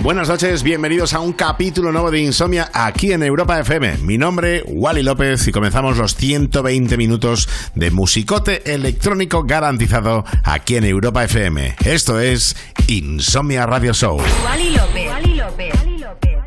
Buenas noches, bienvenidos a un capítulo nuevo de Insomnia aquí en Europa FM. Mi nombre, Wally López, y comenzamos los 120 minutos de musicote electrónico garantizado aquí en Europa FM. Esto es Insomnia Radio Show. Wally López.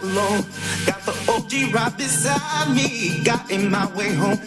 Got the OG right beside me. Got in my way home.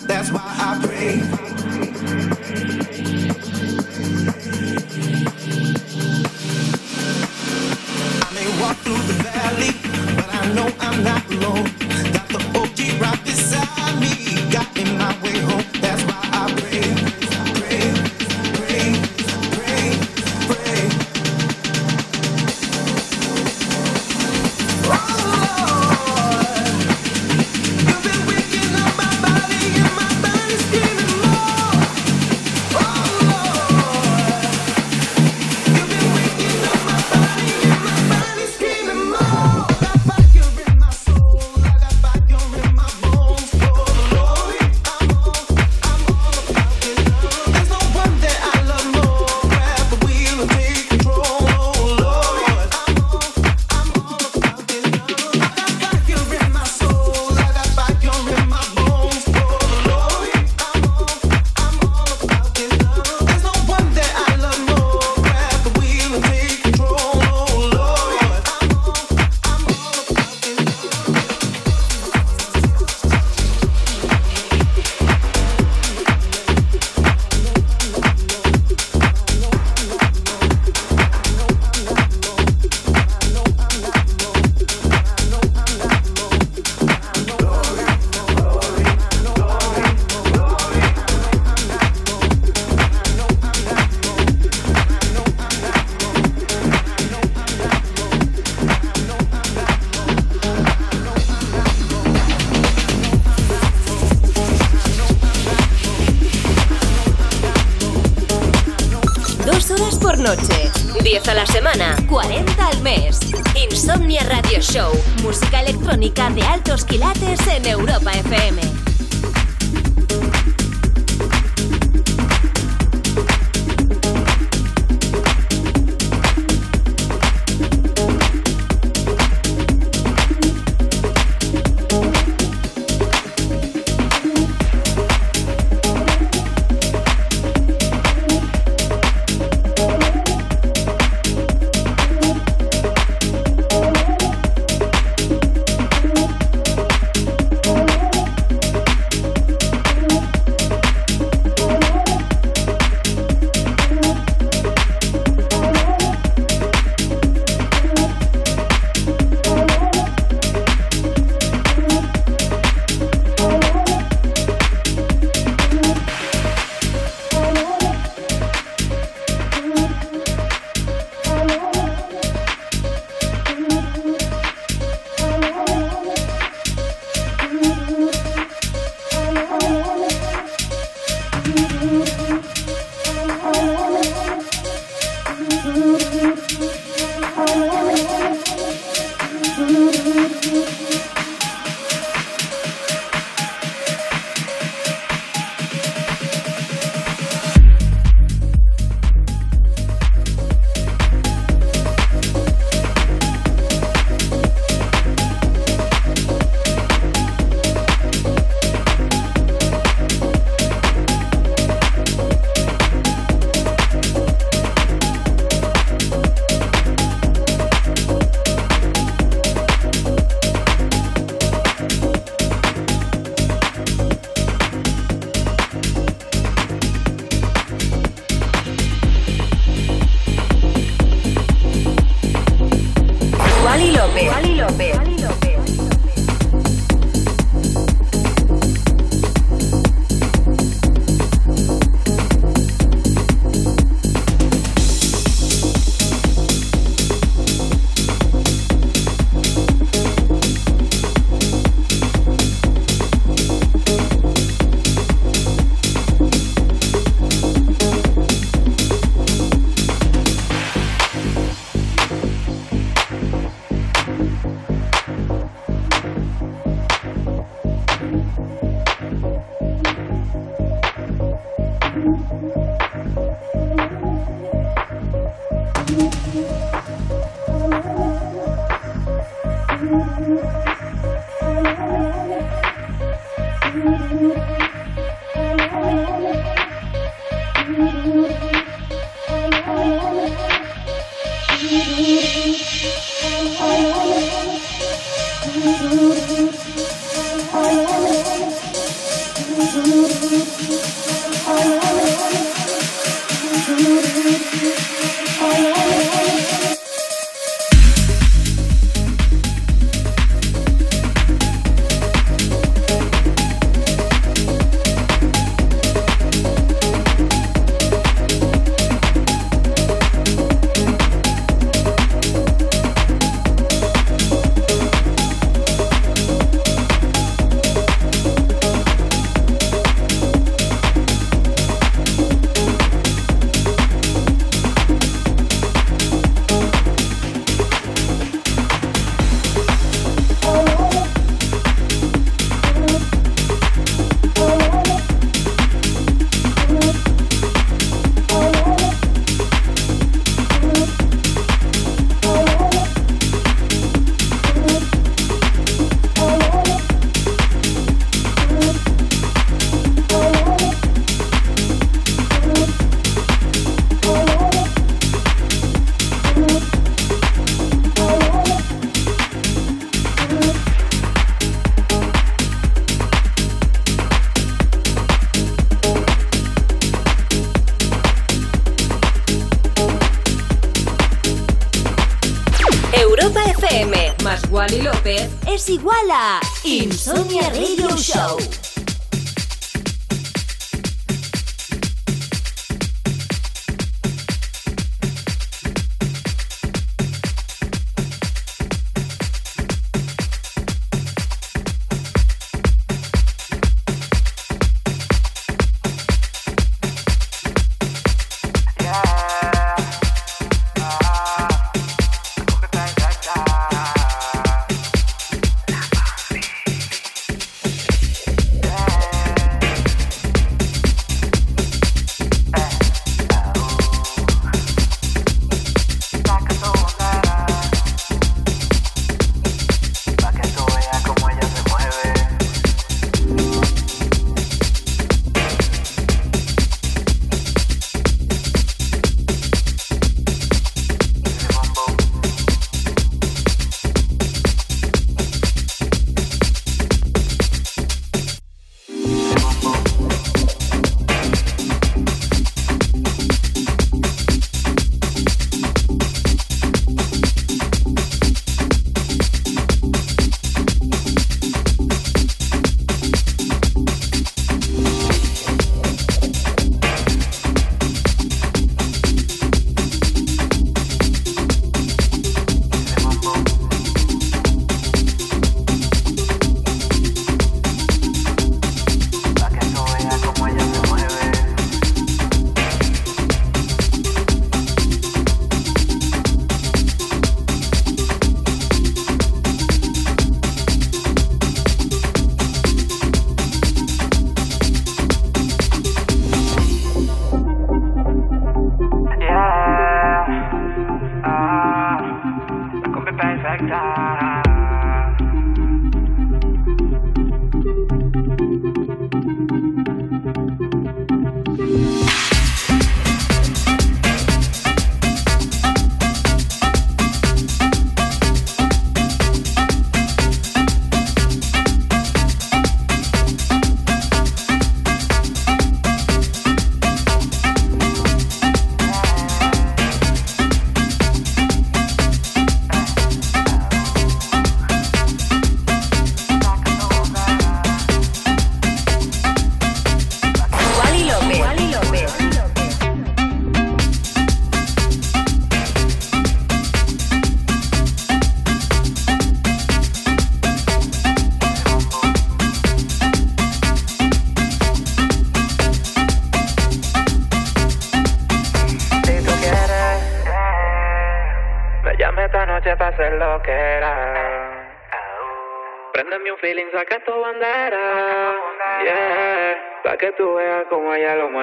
ရလောက်မှ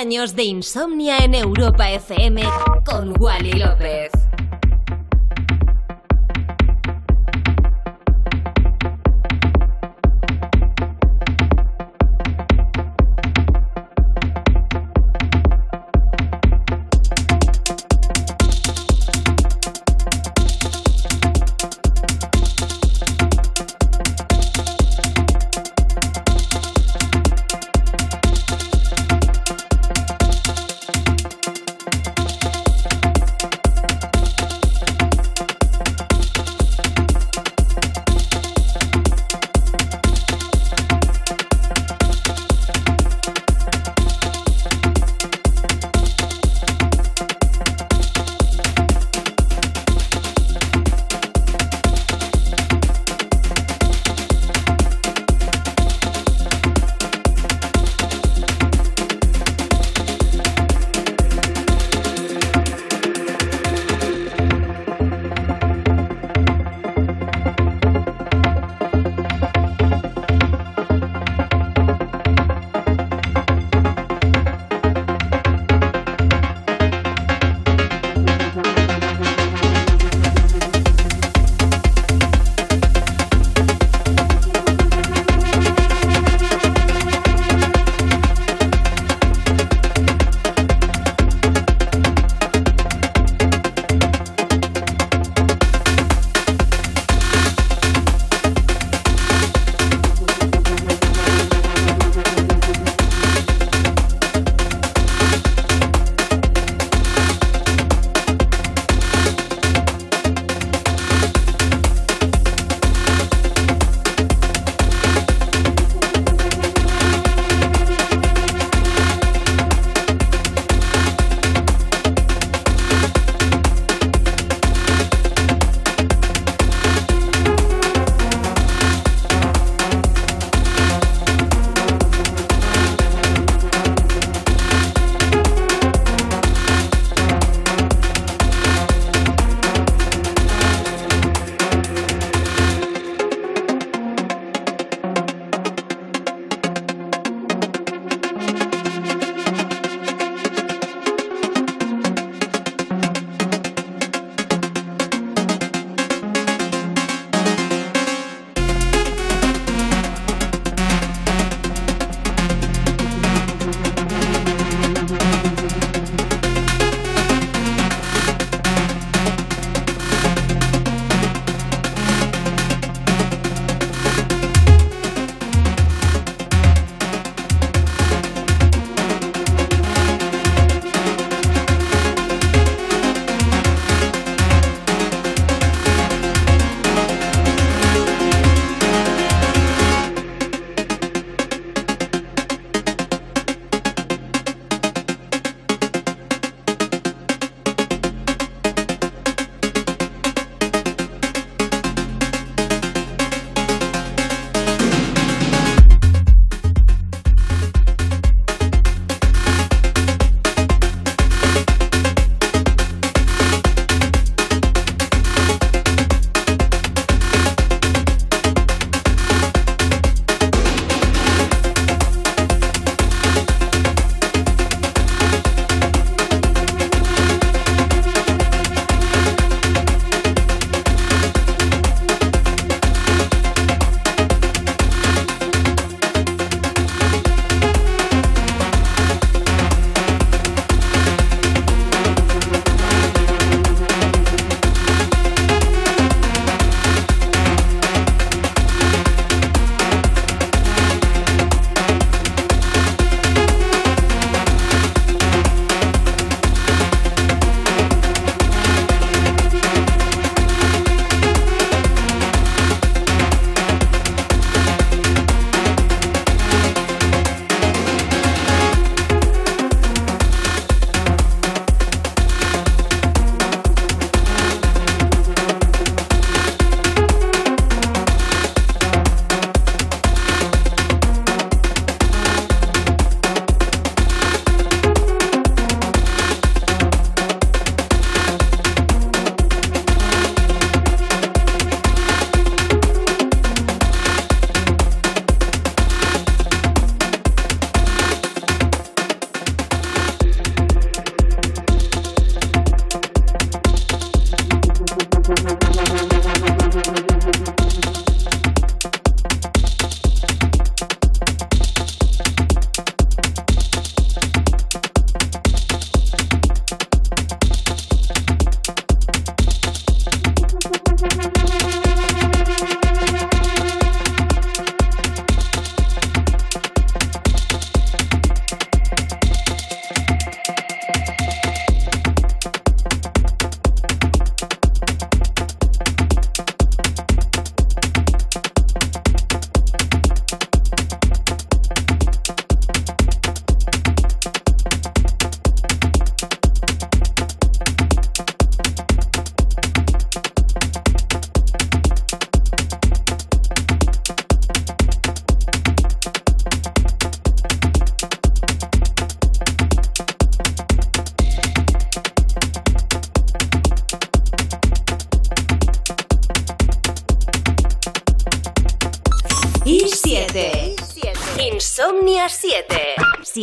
años de insomnia en Europa FM.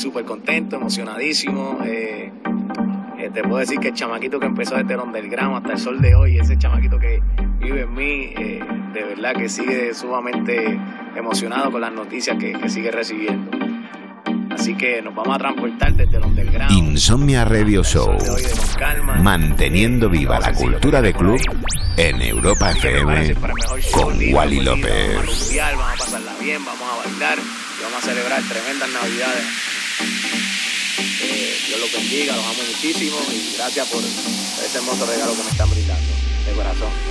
súper contento, emocionadísimo. Eh, eh, te puedo decir que el chamaquito que empezó desde el grano hasta el sol de hoy, ese chamaquito que vive en mí, eh, de verdad que sigue sumamente emocionado con las noticias que, sigue recibiendo. Así que nos vamos a transportar desde el underground. Insomnia Radio Show. Manteniendo viva la cultura de club en Europa FM con Wally López. bien, vamos a bailar vamos a celebrar tremendas navidades. Yo eh, Dios los bendiga, los amo muchísimo y gracias por ese hermoso regalo que me están brindando de corazón.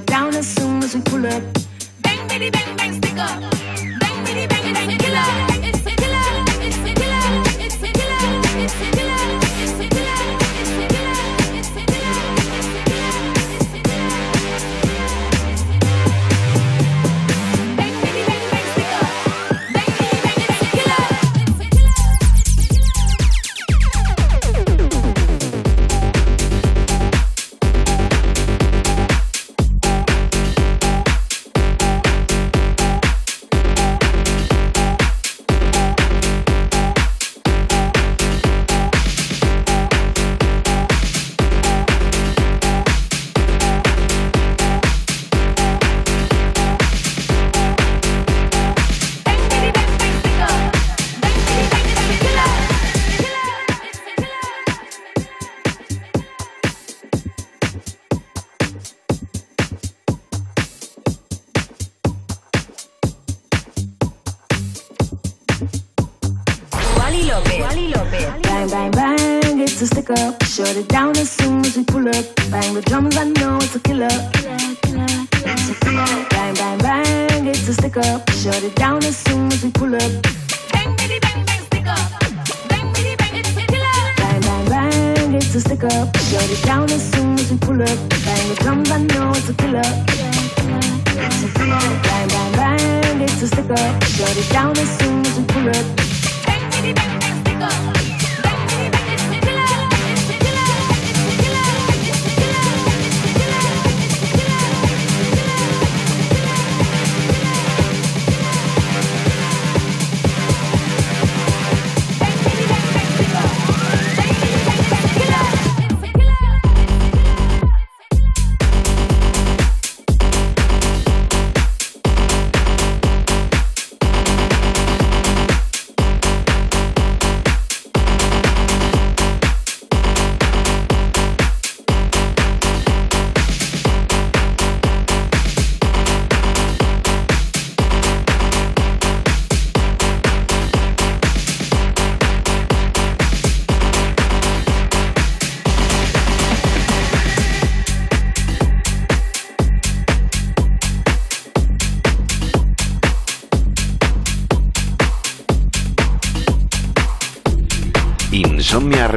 down.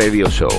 Radio Show.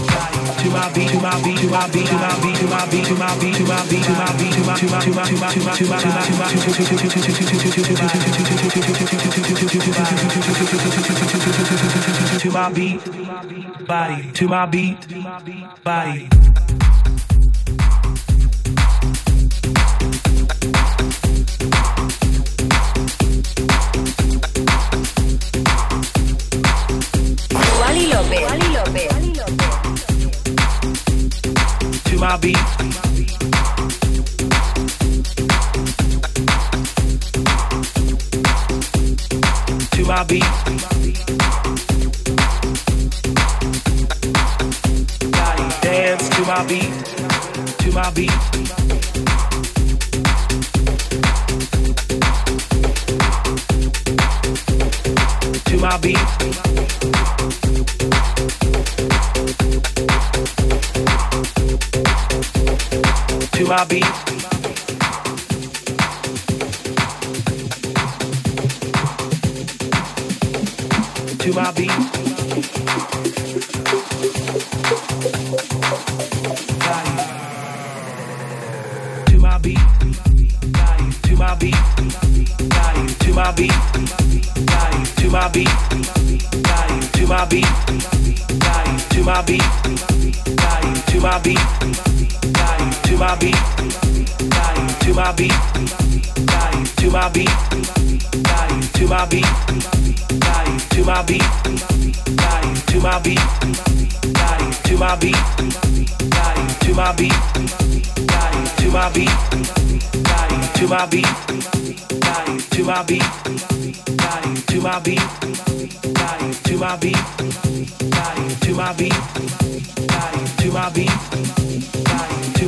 To my beat, body. Wally López. Wally López my beats. my beat. Body dance to my beat, to my beat. To my beat. my beats. To my beats. To my beat. To my beat. To my beat. To my beat. To my beat. To my beat. To my beat to my beat, dive to my beat, to my beat, to my beat, to my beat, to my beat, to my beat, to my beat, to my beat, to my beat, to my beat, to my beat, to my beat, to my beat, to my beat.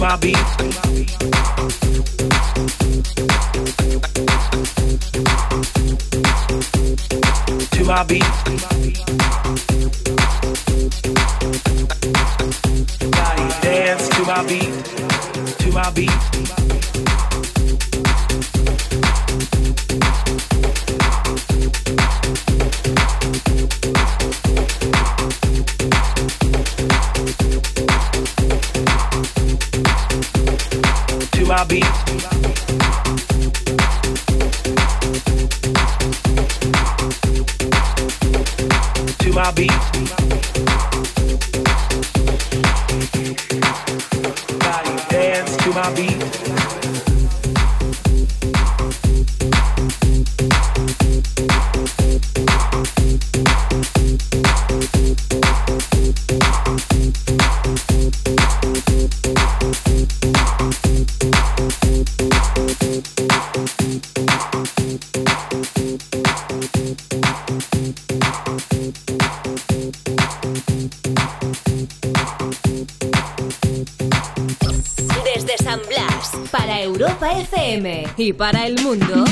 my beats. To my beats. Body dance to my beat. To my beat. To my beat. y para el mundo.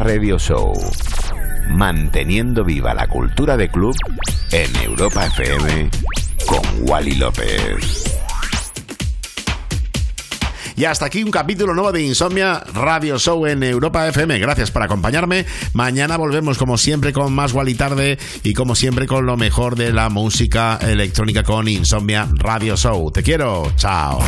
Radio Show. Manteniendo viva la cultura de club en Europa FM con Wally López. Y hasta aquí un capítulo nuevo de Insomnia Radio Show en Europa FM. Gracias por acompañarme. Mañana volvemos como siempre con más Wally Tarde y como siempre con lo mejor de la música electrónica con Insomnia Radio Show. Te quiero. Chao.